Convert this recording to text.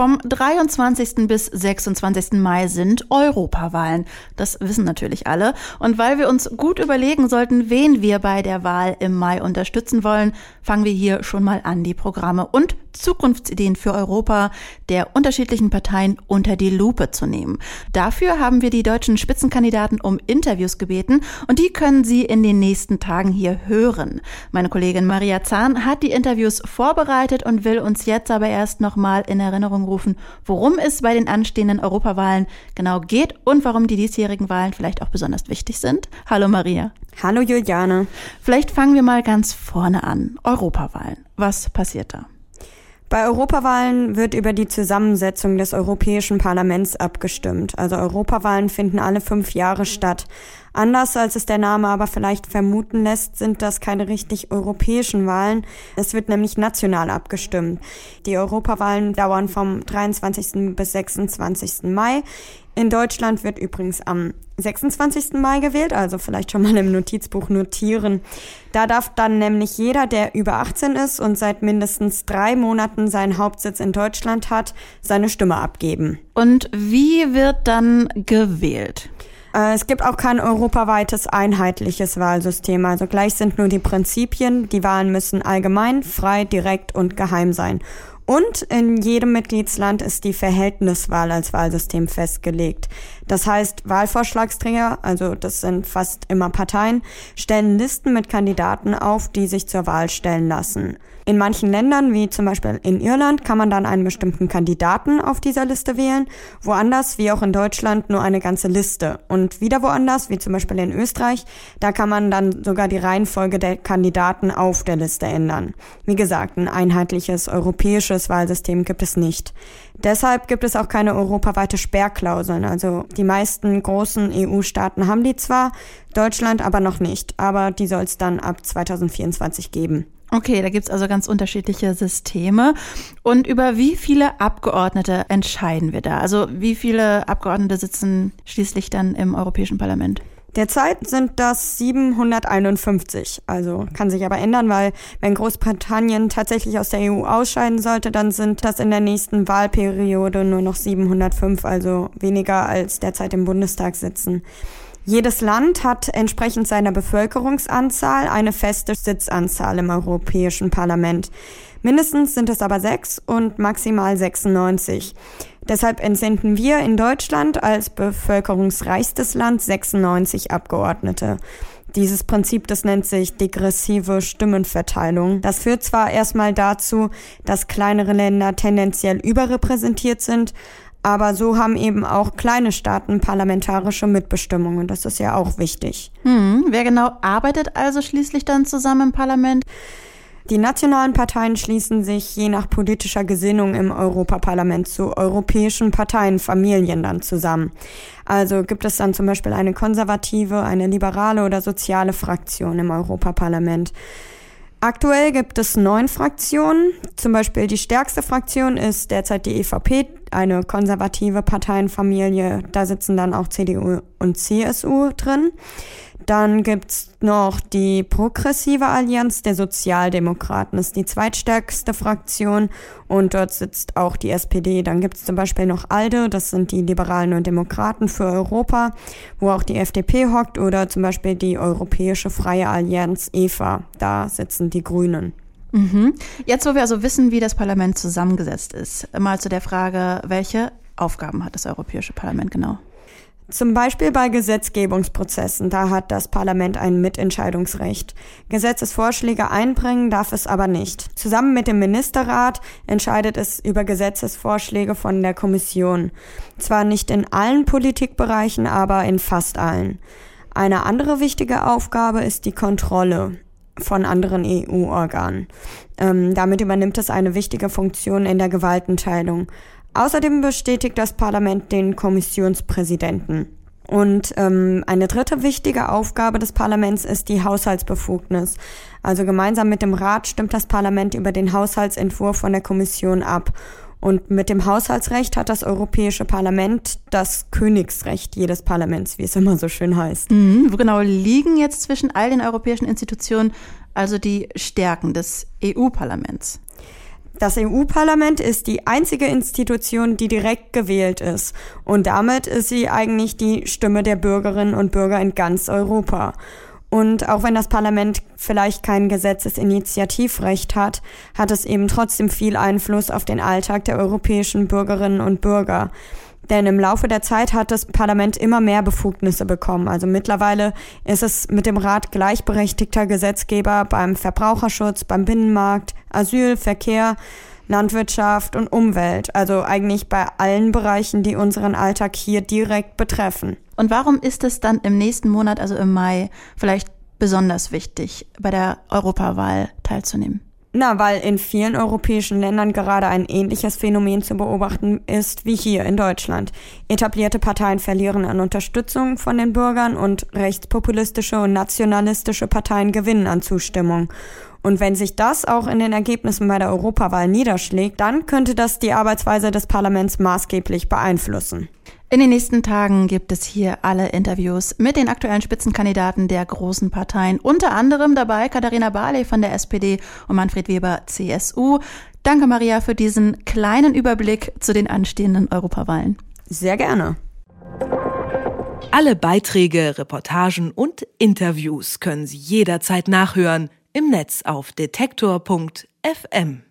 Vom 23. bis 26. Mai sind Europawahlen. Das wissen natürlich alle. Und weil wir uns gut überlegen sollten, wen wir bei der Wahl im Mai unterstützen wollen, fangen wir hier schon mal an, die Programme und Zukunftsideen für Europa der unterschiedlichen Parteien unter die Lupe zu nehmen. Dafür haben wir die deutschen Spitzenkandidaten um Interviews gebeten und die können Sie in den nächsten Tagen hier hören. Meine Kollegin Maria Zahn hat die Interviews vorbereitet und will uns jetzt aber erst nochmal in Erinnerung rufen, worum es bei den anstehenden Europawahlen genau geht und warum die diesjährigen Wahlen vielleicht auch besonders wichtig sind. Hallo Maria. Hallo Juliane. Vielleicht fangen wir mal ganz vorne an. Europawahlen. Was passiert da? Bei Europawahlen wird über die Zusammensetzung des Europäischen Parlaments abgestimmt. Also Europawahlen finden alle fünf Jahre statt. Anders als es der Name aber vielleicht vermuten lässt, sind das keine richtig europäischen Wahlen. Es wird nämlich national abgestimmt. Die Europawahlen dauern vom 23. bis 26. Mai. In Deutschland wird übrigens am 26. Mai gewählt, also vielleicht schon mal im Notizbuch notieren. Da darf dann nämlich jeder, der über 18 ist und seit mindestens drei Monaten seinen Hauptsitz in Deutschland hat, seine Stimme abgeben. Und wie wird dann gewählt? Äh, es gibt auch kein europaweites einheitliches Wahlsystem. Also gleich sind nur die Prinzipien. Die Wahlen müssen allgemein, frei, direkt und geheim sein. Und in jedem Mitgliedsland ist die Verhältniswahl als Wahlsystem festgelegt. Das heißt, Wahlvorschlagsträger, also das sind fast immer Parteien, stellen Listen mit Kandidaten auf, die sich zur Wahl stellen lassen. In manchen Ländern, wie zum Beispiel in Irland, kann man dann einen bestimmten Kandidaten auf dieser Liste wählen, woanders, wie auch in Deutschland, nur eine ganze Liste. Und wieder woanders, wie zum Beispiel in Österreich, da kann man dann sogar die Reihenfolge der Kandidaten auf der Liste ändern. Wie gesagt, ein einheitliches europäisches Wahlsystem gibt es nicht. Deshalb gibt es auch keine europaweite Sperrklauseln. Also die meisten großen EU-Staaten haben die zwar, Deutschland aber noch nicht. Aber die soll es dann ab 2024 geben. Okay, da gibt's also ganz unterschiedliche Systeme. Und über wie viele Abgeordnete entscheiden wir da? Also wie viele Abgeordnete sitzen schließlich dann im Europäischen Parlament? Derzeit sind das 751. Also kann sich aber ändern, weil wenn Großbritannien tatsächlich aus der EU ausscheiden sollte, dann sind das in der nächsten Wahlperiode nur noch 705, also weniger als derzeit im Bundestag sitzen. Jedes Land hat entsprechend seiner Bevölkerungsanzahl eine feste Sitzanzahl im Europäischen Parlament. Mindestens sind es aber sechs und maximal 96. Deshalb entsenden wir in Deutschland als bevölkerungsreichstes Land 96 Abgeordnete. Dieses Prinzip, das nennt sich degressive Stimmenverteilung. Das führt zwar erstmal dazu, dass kleinere Länder tendenziell überrepräsentiert sind, aber so haben eben auch kleine Staaten parlamentarische Mitbestimmung und das ist ja auch wichtig. Hm, wer genau arbeitet also schließlich dann zusammen im Parlament? Die nationalen Parteien schließen sich je nach politischer Gesinnung im Europaparlament zu europäischen Parteienfamilien dann zusammen. Also gibt es dann zum Beispiel eine konservative, eine liberale oder soziale Fraktion im Europaparlament. Aktuell gibt es neun Fraktionen. Zum Beispiel die stärkste Fraktion ist derzeit die EVP, eine konservative Parteienfamilie. Da sitzen dann auch CDU und CSU drin. Dann gibt's noch die Progressive Allianz der Sozialdemokraten, ist die zweitstärkste Fraktion und dort sitzt auch die SPD. Dann gibt's zum Beispiel noch ALDE, das sind die Liberalen und Demokraten für Europa, wo auch die FDP hockt oder zum Beispiel die Europäische Freie Allianz EFA, da sitzen die Grünen. Mhm. Jetzt, wo wir also wissen, wie das Parlament zusammengesetzt ist, mal zu der Frage, welche Aufgaben hat das Europäische Parlament genau? Zum Beispiel bei Gesetzgebungsprozessen, da hat das Parlament ein Mitentscheidungsrecht. Gesetzesvorschläge einbringen darf es aber nicht. Zusammen mit dem Ministerrat entscheidet es über Gesetzesvorschläge von der Kommission. Zwar nicht in allen Politikbereichen, aber in fast allen. Eine andere wichtige Aufgabe ist die Kontrolle von anderen EU-Organen. Ähm, damit übernimmt es eine wichtige Funktion in der Gewaltenteilung. Außerdem bestätigt das Parlament den Kommissionspräsidenten. Und ähm, eine dritte wichtige Aufgabe des Parlaments ist die Haushaltsbefugnis. Also gemeinsam mit dem Rat stimmt das Parlament über den Haushaltsentwurf von der Kommission ab. Und mit dem Haushaltsrecht hat das Europäische Parlament das Königsrecht jedes Parlaments, wie es immer so schön heißt. Mhm. Wo genau liegen jetzt zwischen all den europäischen Institutionen also die Stärken des EU-Parlaments. Das EU-Parlament ist die einzige Institution, die direkt gewählt ist. Und damit ist sie eigentlich die Stimme der Bürgerinnen und Bürger in ganz Europa. Und auch wenn das Parlament vielleicht kein Gesetzesinitiativrecht hat, hat es eben trotzdem viel Einfluss auf den Alltag der europäischen Bürgerinnen und Bürger. Denn im Laufe der Zeit hat das Parlament immer mehr Befugnisse bekommen. Also mittlerweile ist es mit dem Rat gleichberechtigter Gesetzgeber beim Verbraucherschutz, beim Binnenmarkt, Asyl, Verkehr, Landwirtschaft und Umwelt. Also eigentlich bei allen Bereichen, die unseren Alltag hier direkt betreffen. Und warum ist es dann im nächsten Monat, also im Mai, vielleicht besonders wichtig, bei der Europawahl teilzunehmen? Na, weil in vielen europäischen Ländern gerade ein ähnliches Phänomen zu beobachten ist wie hier in Deutschland. Etablierte Parteien verlieren an Unterstützung von den Bürgern und rechtspopulistische und nationalistische Parteien gewinnen an Zustimmung. Und wenn sich das auch in den Ergebnissen bei der Europawahl niederschlägt, dann könnte das die Arbeitsweise des Parlaments maßgeblich beeinflussen. In den nächsten Tagen gibt es hier alle Interviews mit den aktuellen Spitzenkandidaten der großen Parteien. Unter anderem dabei Katharina Barley von der SPD und Manfred Weber CSU. Danke, Maria, für diesen kleinen Überblick zu den anstehenden Europawahlen. Sehr gerne. Alle Beiträge, Reportagen und Interviews können Sie jederzeit nachhören im Netz auf detektor.fm.